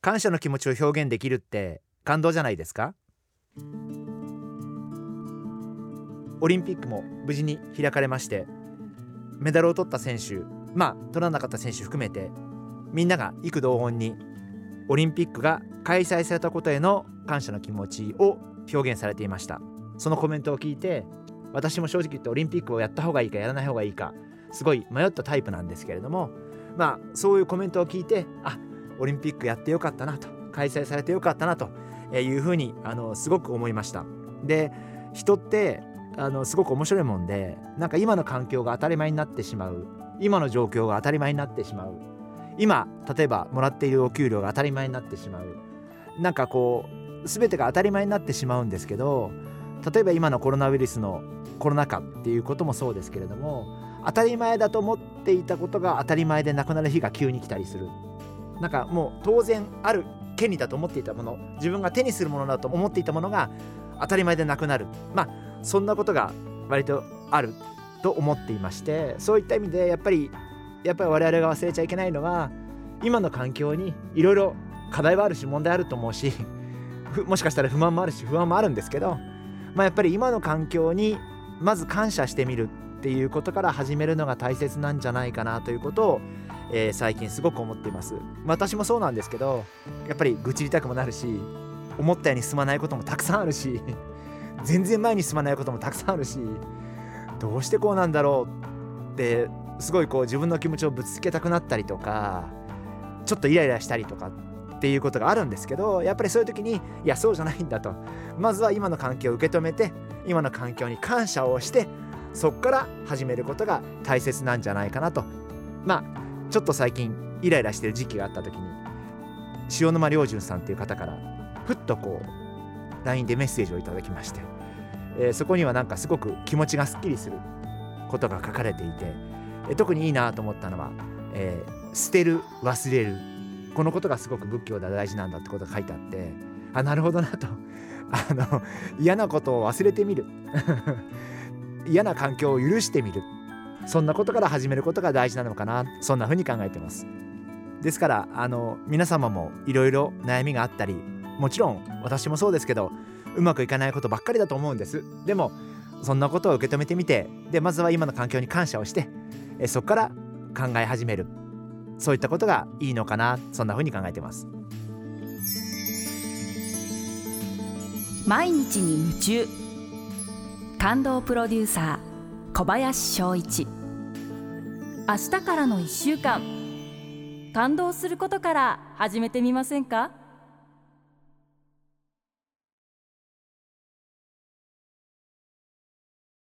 感謝の気持ちを表現できるって感動じゃないですか？オリンピックも無事に開かれましてメダルを取った選手まあ取らなかった選手含めてみんなが幾同音にオリンピックが開催されたことへの感謝の気持ちを表現されていました。そのコメントを聞いて私も正直言ってオリンピックをやった方がいいかやらない方がいいかすごい迷ったタイプなんですけれどもまあそういうコメントを聞いてあオリンピックやってよかったなと開催されてよかったなというふうにあのすごく思いました。で人ってあのすごく面白いもんでなんか今の環境が当たり前になってしまう。今の状況が当たり前になってしまう。今例えばもらっているお給料が当たり前になってしまう。なんかこう全てが当たり前になってしまうんですけど例えば今のコロナウイルスのコロナ禍っていうこともそうですけれども当たり前だと思っていたことが当たり前でなくなる日が急に来たりする。なんかもう当然ある権利だと思っていたもの自分が手にするものだと思っていたものが当たり前でなくなる。まあそんなことが割とあると思っていましてそういった意味でやっぱりやっぱり我々が忘れちゃいけないのは今の環境にいろいろ課題はあるし問題あると思うしもしかしたら不満もあるし不安もあるんですけど、まあ、やっぱり今の環境にまず感謝してみるっていうことから始めるのが大切なんじゃないかなということを、えー、最近すごく思っています。私もそうなんですけどやっぱり愚痴りたくもなるし思ったように進まないこともたくさんあるし全然前に進まないこともたくさんあるしどうしてこうなんだろうってすごいこう自分の気持ちをぶつけたくなったりとかちょっとイライラしたりとかっていうことがあるんですけどやっぱりそういう時にいやそうじゃないんだと。まずは今の環境を受け止めて今の環境に感謝をしてそこから始めることが大切なんじゃないかなと。まあちょっと最近イライラしてる時期があった時に塩沼良純さんっていう方からふっとこう LINE でメッセージをいただきまして、えー、そこにはなんかすごく気持ちがすっきりすることが書かれていて、えー、特にいいなと思ったのは、えー、捨てる忘れる。このことがすごく仏教で大事なんだってことが書いてあってあなるほどなと。あの嫌なことを忘れてみる。嫌な環境を許してみる。そんなことから始めることが大事なのかな。そんな風に考えてます。ですからあの皆様もいろいろ悩みがあったりもちろん私もそうですけどうまくいかないことばっかりだと思うんです。でもそんなことを受け止めてみてでまずは今の環境に感謝をしてえそこから考え始める。そういったことがいいのかな。そんな風に考えてます。毎日に夢中。感動プロデューサー小林翔一。明日からの1週間。感動することから始めてみませんか？